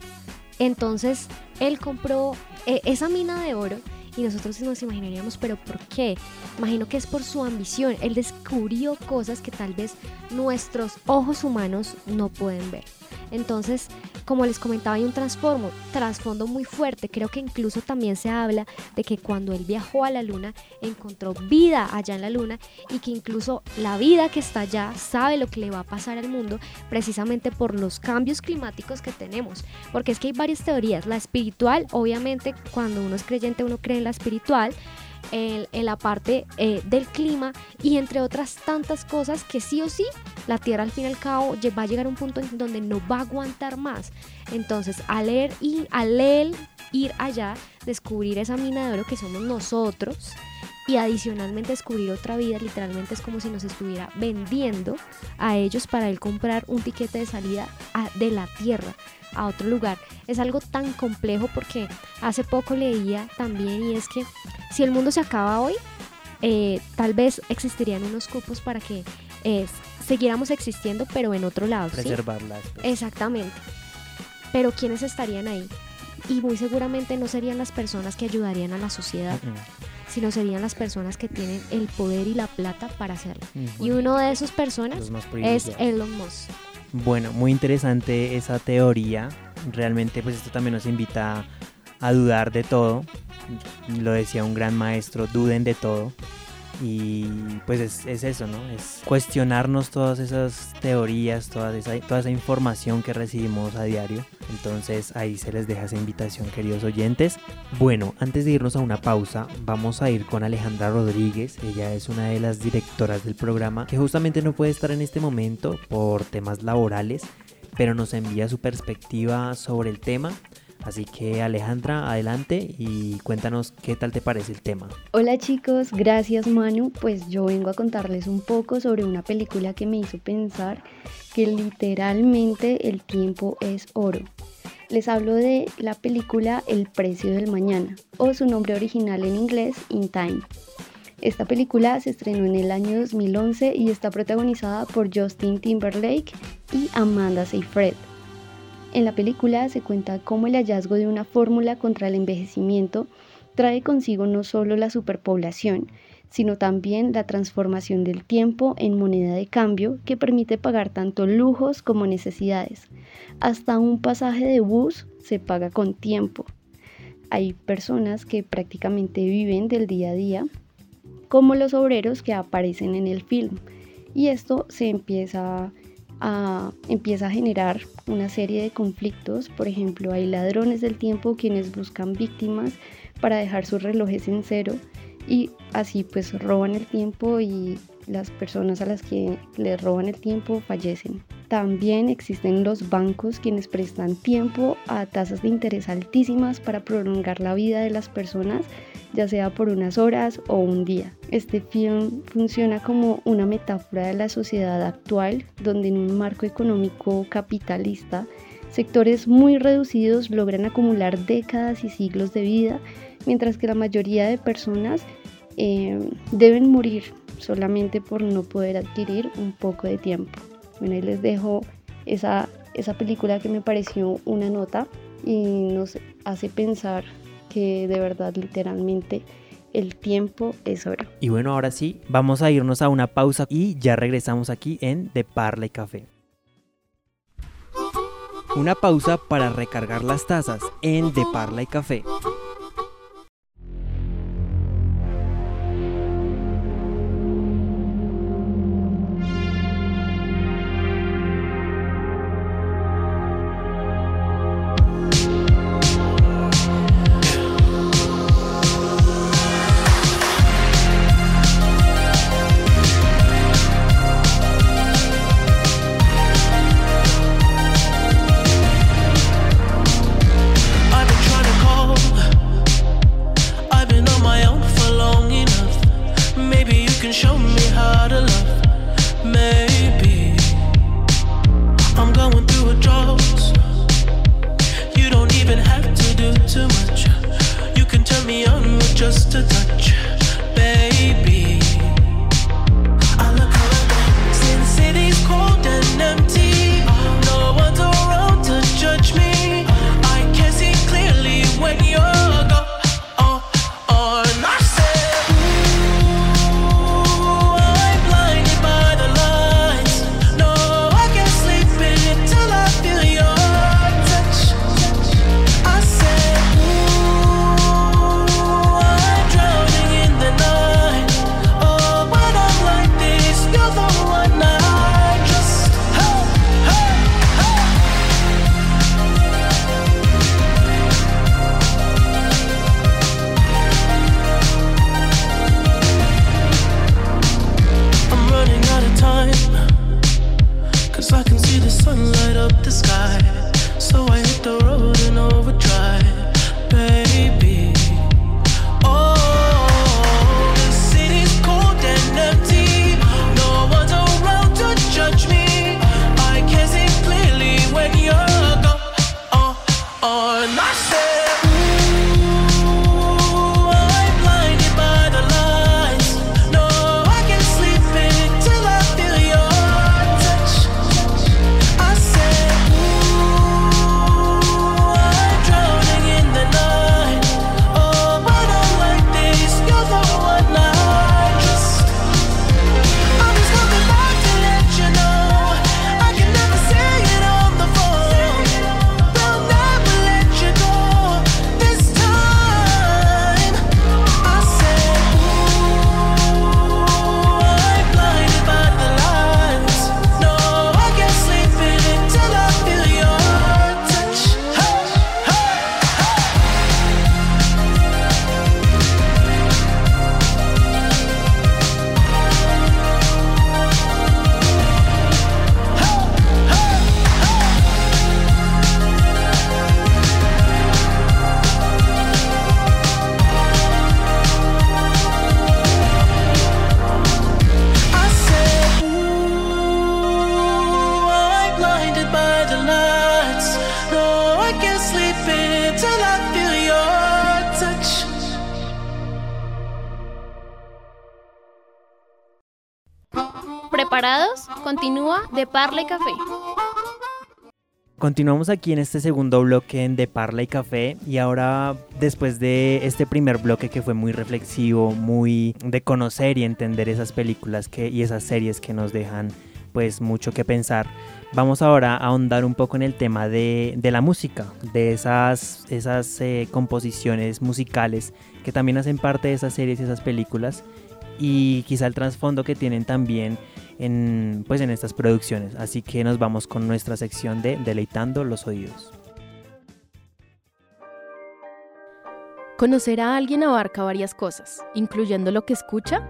Speaker 2: Entonces, él compró eh, esa mina de oro y nosotros nos imaginaríamos, pero ¿por qué? Imagino que es por su ambición. Él descubrió cosas que tal vez nuestros ojos humanos no pueden ver. Entonces, como les comentaba, hay un transformo, trasfondo muy fuerte. Creo que incluso también se habla de que cuando él viajó a la luna, encontró vida allá en la luna y que incluso la vida que está allá sabe lo que le va a pasar al mundo precisamente por los cambios climáticos que tenemos. Porque es que hay varias teorías. La espiritual, obviamente, cuando uno es creyente, uno cree en la espiritual en, la parte eh, del clima y entre otras tantas cosas que sí o sí la Tierra al fin y al cabo va a llegar a un punto en donde no va a aguantar más. Entonces, al leer y al leer, ir allá, descubrir esa mina de oro que somos nosotros y adicionalmente descubrir otra vida, literalmente es como si nos estuviera vendiendo a ellos para él comprar un tiquete de salida de la Tierra a otro lugar. Es algo tan complejo porque hace poco leía también y es que si el mundo se acaba hoy, eh, tal vez existirían unos cupos para que eh, siguiéramos existiendo, pero en otro lado.
Speaker 1: Preservarlas.
Speaker 2: ¿sí? Pues. Exactamente. Pero ¿quiénes estarían ahí? Y muy seguramente no serían las personas que ayudarían a la sociedad. Uh sino serían las personas que tienen el poder y la plata para hacerlo. Uh -huh. Y uno de esas personas es Elon Musk.
Speaker 1: Bueno, muy interesante esa teoría. Realmente pues esto también nos invita a dudar de todo. Lo decía un gran maestro, duden de todo. Y pues es, es eso, ¿no? Es cuestionarnos todas esas teorías, toda esa, toda esa información que recibimos a diario. Entonces ahí se les deja esa invitación, queridos oyentes. Bueno, antes de irnos a una pausa, vamos a ir con Alejandra Rodríguez. Ella es una de las directoras del programa que justamente no puede estar en este momento por temas laborales, pero nos envía su perspectiva sobre el tema. Así que Alejandra, adelante y cuéntanos qué tal te parece el tema.
Speaker 5: Hola chicos, gracias Manu. Pues yo vengo a contarles un poco sobre una película que me hizo pensar que literalmente el tiempo es oro. Les hablo de la película El precio del mañana o su nombre original en inglés In Time. Esta película se estrenó en el año 2011 y está protagonizada por Justin Timberlake y Amanda Seyfried. En la película se cuenta cómo el hallazgo de una fórmula contra el envejecimiento trae consigo no solo la superpoblación, sino también la transformación del tiempo en moneda de cambio que permite pagar tanto lujos como necesidades. Hasta un pasaje de bus se paga con tiempo. Hay personas que prácticamente viven del día a día, como los obreros que aparecen en el film. Y esto se empieza empieza a generar una serie de conflictos. Por ejemplo, hay ladrones del tiempo quienes buscan víctimas para dejar sus relojes en cero y así pues roban el tiempo y las personas a las que les roban el tiempo fallecen. También existen los bancos quienes prestan tiempo a tasas de interés altísimas para prolongar la vida de las personas ya sea por unas horas o un día. Este film funciona como una metáfora de la sociedad actual, donde en un marco económico capitalista, sectores muy reducidos logran acumular décadas y siglos de vida, mientras que la mayoría de personas eh, deben morir solamente por no poder adquirir un poco de tiempo. Bueno, ahí les dejo esa, esa película que me pareció una nota y nos hace pensar que de verdad literalmente el tiempo es oro.
Speaker 1: Y bueno, ahora sí, vamos a irnos a una pausa y ya regresamos aquí en De Parla y Café. Una pausa para recargar las tazas en De Parla y Café.
Speaker 6: Parla y Café.
Speaker 1: Continuamos aquí en este segundo bloque de Parla y Café y ahora después de este primer bloque que fue muy reflexivo, muy de conocer y entender esas películas que, y esas series que nos dejan pues mucho que pensar, vamos ahora a ahondar un poco en el tema de, de la música, de esas, esas eh, composiciones musicales que también hacen parte de esas series y esas películas y quizá el trasfondo que tienen también en, pues en estas producciones. Así que nos vamos con nuestra sección de Deleitando los Oídos.
Speaker 6: Conocer a alguien abarca varias cosas, incluyendo lo que escucha.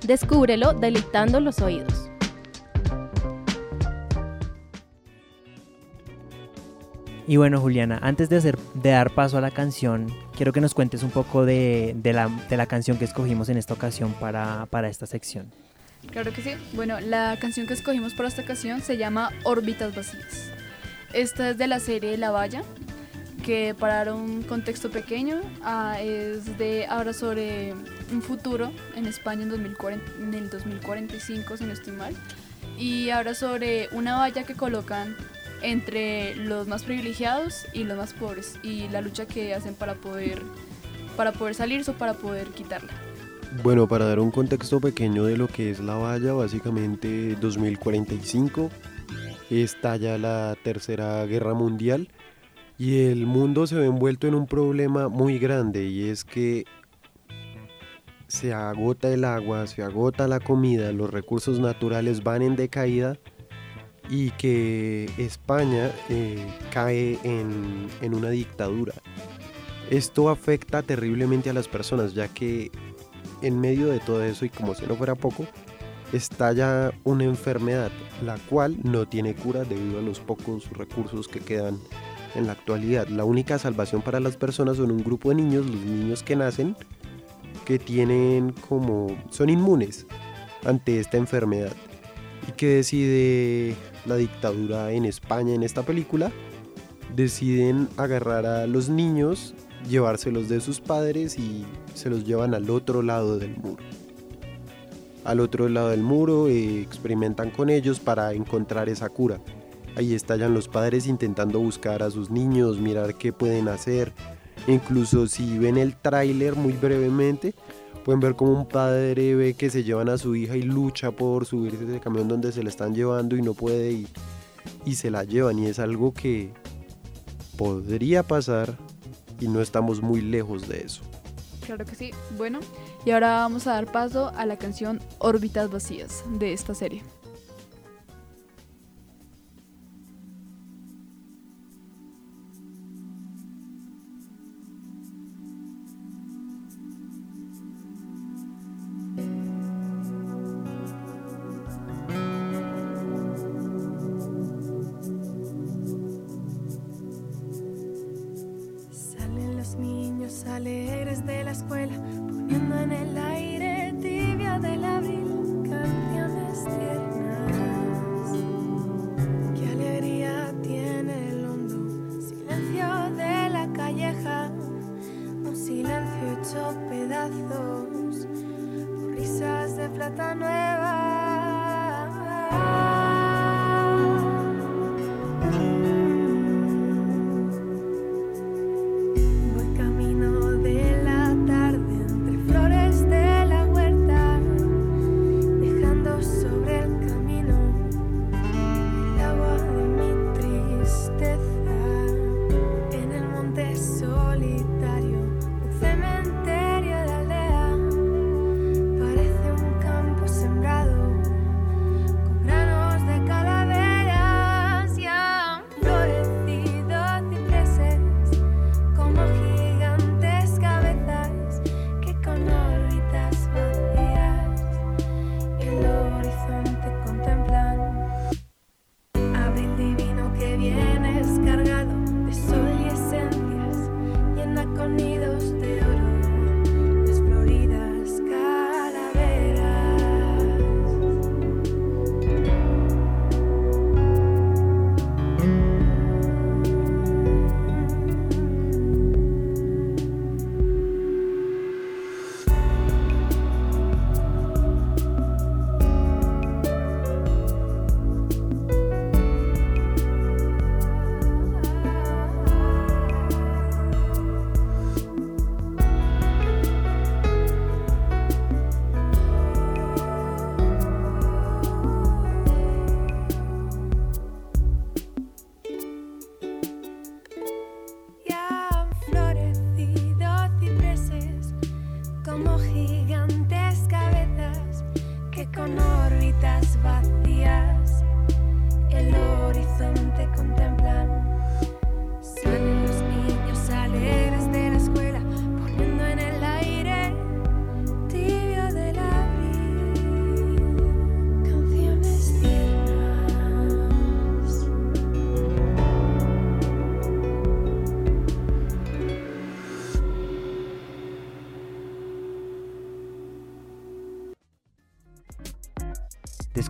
Speaker 6: Descúbrelo deleitando los oídos.
Speaker 1: Y bueno, Juliana, antes de, hacer, de dar paso a la canción, quiero que nos cuentes un poco de, de, la, de la, canción que escogimos en esta ocasión para, para, esta sección.
Speaker 3: Claro que sí. Bueno, la canción que escogimos para esta ocasión se llama Órbitas Vacías. Esta es de la serie La Valla, que para dar un contexto pequeño uh, es de ahora sobre un futuro en España en, 2040, en el 2045, si no estoy mal, y ahora sobre una valla que colocan entre los más privilegiados y los más pobres y la lucha que hacen para poder para poder salirse o para poder quitarla.
Speaker 4: Bueno, para dar un contexto pequeño de lo que es la valla, básicamente 2045 estalla la tercera guerra mundial y el mundo se ve envuelto en un problema muy grande y es que se agota el agua, se agota la comida, los recursos naturales van en decaída y que España eh, cae en, en, una dictadura. Esto afecta terriblemente a las personas, ya que en medio de todo eso, y como si no fuera poco, estalla una enfermedad, la cual no tiene cura debido a los pocos recursos que quedan en la actualidad. La única salvación para las personas son un grupo de niños, los niños que nacen, que tienen como... son inmunes ante esta enfermedad. ¿Y que decide la dictadura en España en esta película? Deciden agarrar a los niños, llevárselos de sus padres y se los llevan al otro lado del muro. Al otro lado del muro eh, experimentan con ellos para encontrar esa cura. Ahí estallan los padres intentando buscar a sus niños, mirar qué pueden hacer. Incluso si ven el tráiler muy brevemente, pueden ver como un padre ve que se llevan a su hija y lucha por subirse ese camión donde se la están llevando y no puede ir y se la llevan y es algo que podría pasar y no estamos muy lejos de eso.
Speaker 3: Claro que sí. Bueno, y ahora vamos a dar paso a la canción Órbitas Vacías de esta serie.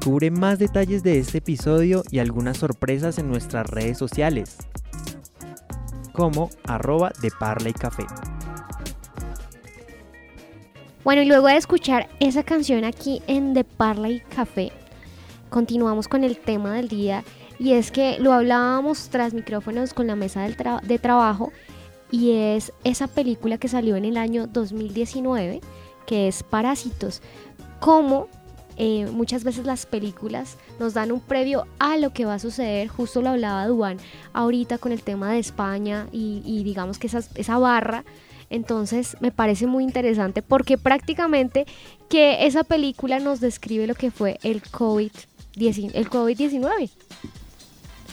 Speaker 1: Descubre más detalles de este episodio y algunas sorpresas en nuestras redes sociales, como arroba de Parla y Café.
Speaker 2: Bueno, y luego de escuchar esa canción aquí en The Parley Café, continuamos con el tema del día y es que lo hablábamos tras micrófonos con la mesa del de trabajo y es esa película que salió en el año 2019 que es Parásitos. Como eh, muchas veces las películas nos dan un previo a lo que va a suceder, justo lo hablaba Duan ahorita con el tema de España y, digamos que esas- esa barra entonces me parece muy interesante porque prácticamente que esa película nos describe lo que fue el COVID-19. El COVID-19.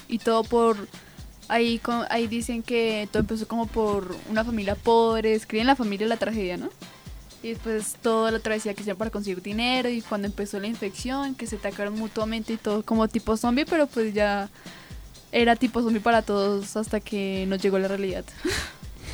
Speaker 3: Y todo por... Ahí, ahí dicen que todo empezó como por una familia pobre, escriben la familia la tragedia, ¿no? Y después toda la travesía que hicieron para conseguir dinero y cuando empezó la infección, que se atacaron mutuamente y todo como tipo zombie, pero pues ya era tipo zombie para todos hasta que nos llegó la realidad.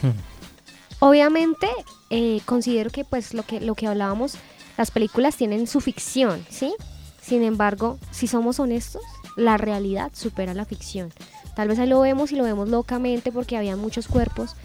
Speaker 2: Obviamente eh, considero que pues lo que, lo que hablábamos, las películas tienen su ficción, ¿sí? Sin embargo, si somos honestos, la realidad supera la ficción. Tal vez ahí lo vemos y lo vemos locamente porque había muchos cuerpos,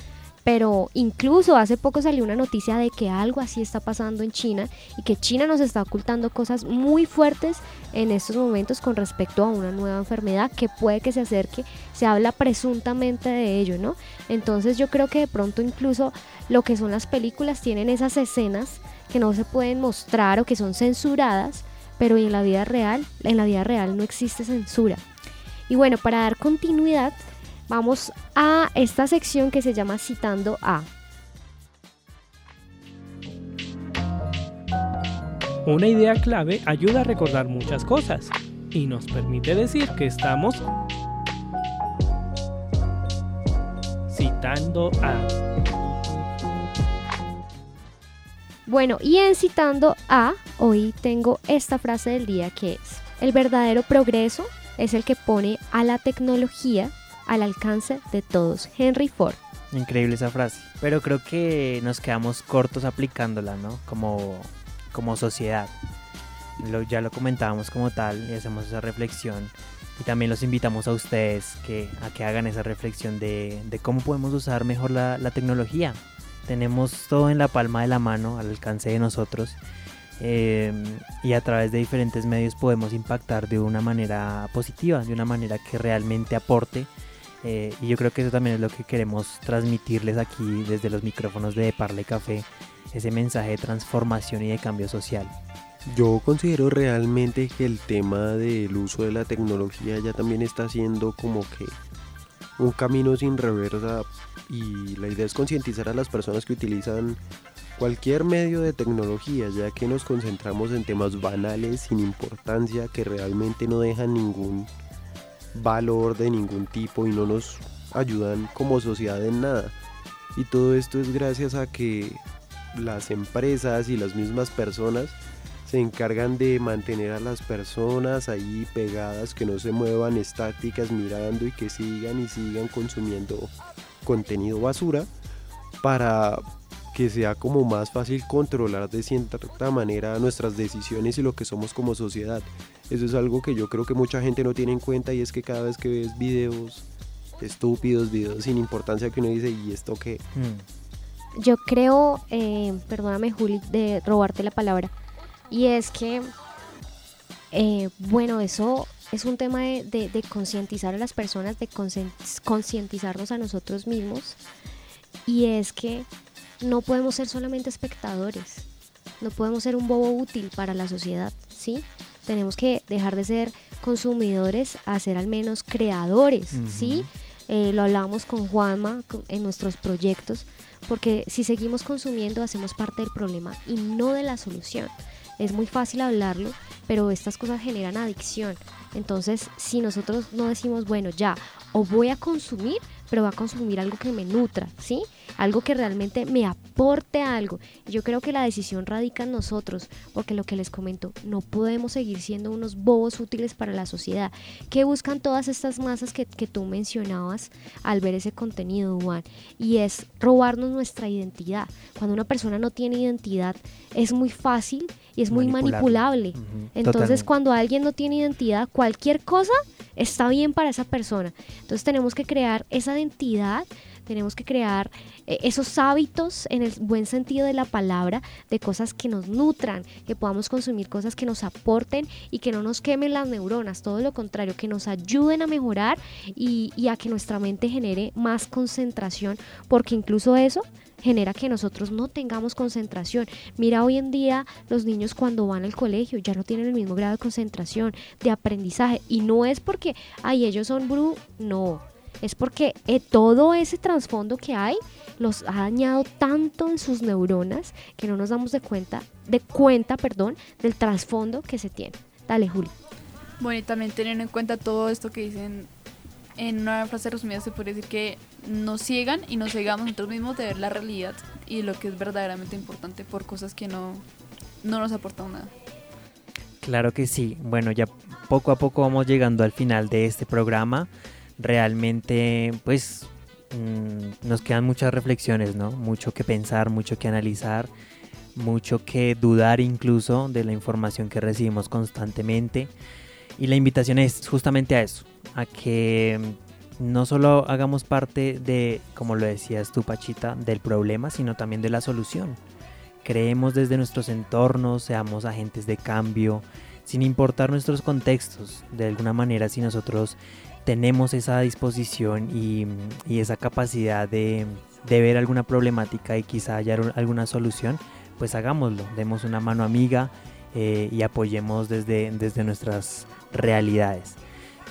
Speaker 2: pero incluso hace poco salió una noticia de que algo así está pasando en China y que China nos está ocultando cosas muy fuertes en estos momentos con respecto a una nueva enfermedad que puede que se acerque. Se habla presuntamente de ello, ¿no? Entonces yo creo que de pronto incluso lo que son las películas tienen esas escenas que no se pueden mostrar o que son censuradas, pero en la vida real, en la vida real no existe censura. Y bueno, para dar continuidad, vamos a esta sección que se llama Citando a.
Speaker 7: Una idea clave ayuda a recordar muchas cosas y nos permite decir que estamos citando a.
Speaker 2: Bueno, y en citando a, hoy tengo esta frase del día que es, el verdadero progreso es el que pone a la tecnología al alcance de todos. Henry Ford.
Speaker 1: Increíble esa frase. Pero creo que nos quedamos cortos aplicándola, ¿no? Como, como sociedad. Lo- ya lo comentábamos como tal y hacemos esa reflexión. Y también los invitamos a ustedes que, a que hagan esa reflexión de, de cómo podemos usar mejor la, la tecnología. Tenemos todo en la palma de la mano, al alcance de nosotros. eh, y a través de diferentes medios podemos impactar de una manera positiva, de una manera que realmente aporte eh, y yo creo que eso también es lo que queremos transmitirles aquí desde los micrófonos de Parle Café, ese mensaje de transformación y de cambio social.
Speaker 4: Yo considero realmente que el tema del uso de la tecnología ya también está siendo como que un camino sin reversa y la idea es concientizar a las personas que utilizan cualquier medio de tecnología ya que nos concentramos en temas banales sin importancia que realmente no dejan ningún valor de ningún tipo y no nos ayudan como sociedad en nada. Y todo esto es gracias a que las empresas y las mismas personas se encargan de mantener a las personas ahí pegadas, que no se muevan estáticas mirando y que sigan y sigan consumiendo contenido basura para que sea como más fácil controlar de cierta manera nuestras decisiones y lo que somos como sociedad. Eso es algo que yo creo que mucha gente no tiene en cuenta y es que cada vez que ves videos estúpidos, videos sin importancia que uno dice, ¿y esto qué?
Speaker 1: Mm,
Speaker 2: Yo creo, eh, perdóname Juli, de robarte la palabra, y es que, eh, bueno, eso es un tema de, de- concientizar a las personas, de concientizarnos a nosotros mismos, y es que no podemos ser solamente espectadores, no podemos ser un bobo útil para la sociedad, ¿sí? Tenemos que dejar de ser consumidores a ser al menos creadores, ¿sí? Eh, lo hablábamos con Juanma en nuestros proyectos, porque si seguimos consumiendo hacemos parte del problema y no de la solución. es muy fácil hablarlo, pero estas cosas generan adicción. Entonces, si nosotros no decimos, bueno, ya, o voy a consumir, pero voy a consumir algo que me nutra, ¿sí? Algo que realmente me aporte algo. Yo creo que la decisión radica en nosotros, porque lo que les comento, no podemos seguir siendo unos bobos útiles para la sociedad. ¿Qué buscan todas estas masas que, que tú mencionabas al ver ese contenido, Juan? Y es robarnos nuestra identidad. Cuando una persona no tiene identidad, es muy fácil y es muy manipulable. Entonces,
Speaker 1: totalmente.
Speaker 2: cuando alguien no tiene identidad, cualquier cosa está bien para esa persona. Entonces, tenemos que crear esa identidad, tenemos que crear eh, esos hábitos en el buen sentido de la palabra, de cosas que nos nutran, que podamos consumir cosas que nos aporten y que no nos quemen las neuronas, todo lo contrario, que nos ayuden a mejorar y, y a que nuestra mente genere más concentración, porque incluso eso genera que nosotros no tengamos concentración. Mira hoy en día los niños cuando van al colegio ya no tienen el mismo grado de concentración, de aprendizaje y no es porque ay ellos son bru, no, es porque eh, todo ese trasfondo que hay los ha dañado tanto en sus neuronas que no nos damos de cuenta, de cuenta, perdón, del trasfondo que se tiene. Dale, Juli.
Speaker 3: Bueno, y también teniendo en cuenta todo esto que dicen, en una frase resumida se puede decir que nos ciegan y nos cegamos nosotros mismos de ver la realidad y lo que es verdaderamente importante por cosas que no, no nos aportan nada.
Speaker 1: Claro que sí. Bueno, ya poco a poco vamos llegando al final de este programa. Realmente, pues, mm, nos quedan muchas reflexiones, ¿no? Mucho que pensar, mucho que analizar, mucho que dudar incluso de la información que recibimos constantemente. Y la invitación es justamente a eso, a que no solo hagamos parte de, como lo decías tú, Pachita, del problema, sino también de la solución creemos desde nuestros entornos, seamos agentes de cambio, sin importar nuestros contextos. De alguna manera, si nosotros tenemos esa disposición y, esa capacidad de, de ver alguna problemática y quizá hallar alguna solución, pues hagámoslo, demos una mano amiga eh, y apoyemos desde, desde nuestras realidades.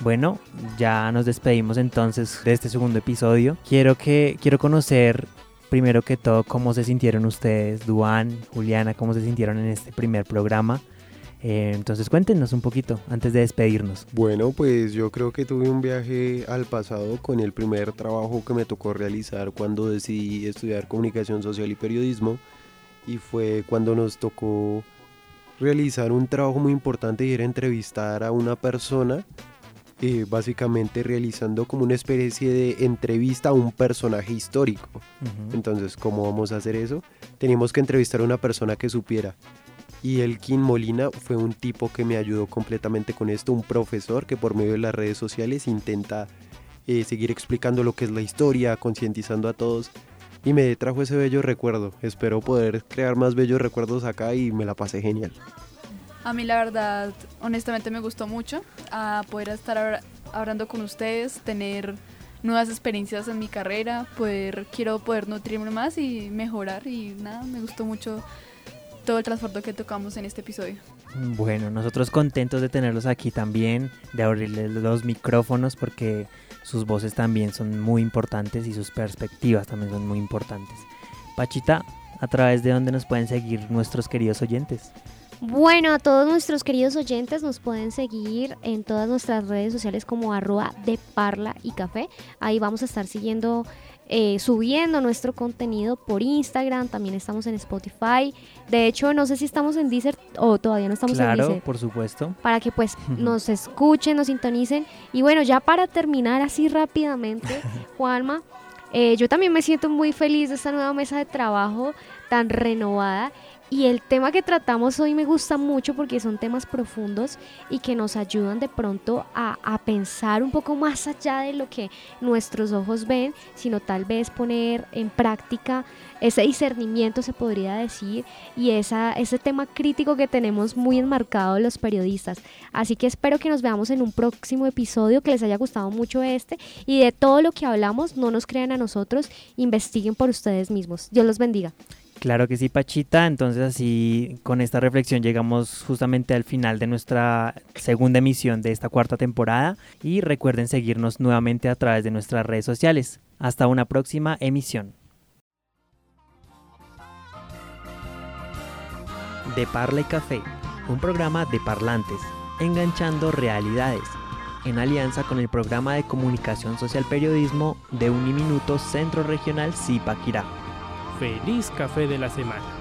Speaker 1: Bueno, ya nos despedimos entonces de este segundo episodio. Quiero que quiero conocer primero que todo cómo se sintieron ustedes, Duan, Juliana, cómo se sintieron en este primer programa. Eh, entonces cuéntenos un poquito antes de despedirnos.
Speaker 4: Bueno, pues yo creo que tuve un viaje al pasado con el primer trabajo que me tocó realizar cuando decidí estudiar comunicación social y periodismo y fue cuando nos tocó realizar un trabajo muy importante y era entrevistar a una persona eh, básicamente realizando como una especie de entrevista a un personaje histórico. Entonces, ¿cómo vamos a hacer eso? Teníamos que entrevistar a una persona que supiera. Y Elkin Molina fue un tipo que me ayudó completamente con esto, un profesor que por medio de las redes sociales intenta eh, seguir explicando lo que es la historia, concientizando a todos. Y me trajo ese bello recuerdo. Espero poder crear más bellos recuerdos acá y me la pasé genial.
Speaker 3: A mí la verdad, honestamente me gustó mucho a poder estar habla- hablando con ustedes, tener nuevas experiencias en mi carrera, poder quiero poder nutrirme más y mejorar y nada, me gustó mucho todo el trasfondo que tocamos en este episodio.
Speaker 1: Bueno, nosotros contentos de tenerlos aquí también, de abrirles los micrófonos porque sus voces también son muy importantes y sus perspectivas también son muy importantes. Pachita, a través de donde nos pueden seguir nuestros queridos oyentes.
Speaker 2: Bueno, a todos nuestros queridos oyentes nos pueden seguir en todas nuestras redes sociales como arroba de parla y café. Ahí vamos a estar siguiendo, eh, subiendo nuestro contenido por Instagram. También estamos en Spotify. De hecho, no sé si estamos en Deezer o todavía no estamos en
Speaker 1: claro,
Speaker 2: Deezer.
Speaker 1: por supuesto.
Speaker 2: Para que pues nos escuchen, nos sintonicen. Y bueno, ya para terminar así rápidamente, Juanma, eh, yo también me siento muy feliz de esta nueva mesa de trabajo tan renovada. Y el tema que tratamos hoy me gusta mucho porque son temas profundos y que nos ayudan de pronto a, a pensar un poco más allá de lo que nuestros ojos ven, sino tal vez poner en práctica ese discernimiento, se podría decir, y esa, ese tema crítico que tenemos muy enmarcado los periodistas. Así que espero que nos veamos en un próximo episodio, que les haya gustado mucho este y de todo lo que hablamos, no nos crean a nosotros, investiguen por ustedes mismos. Dios los bendiga.
Speaker 1: Claro que sí, Pachita. Entonces así con esta reflexión llegamos justamente al final de nuestra segunda emisión de esta cuarta temporada y recuerden seguirnos nuevamente a través de nuestras redes sociales. Hasta una próxima emisión. De Parla y Café, un programa de parlantes, enganchando realidades, en alianza con el programa de comunicación social periodismo de Uniminuto Centro Regional Zipaquirá.
Speaker 7: Feliz café de la semana.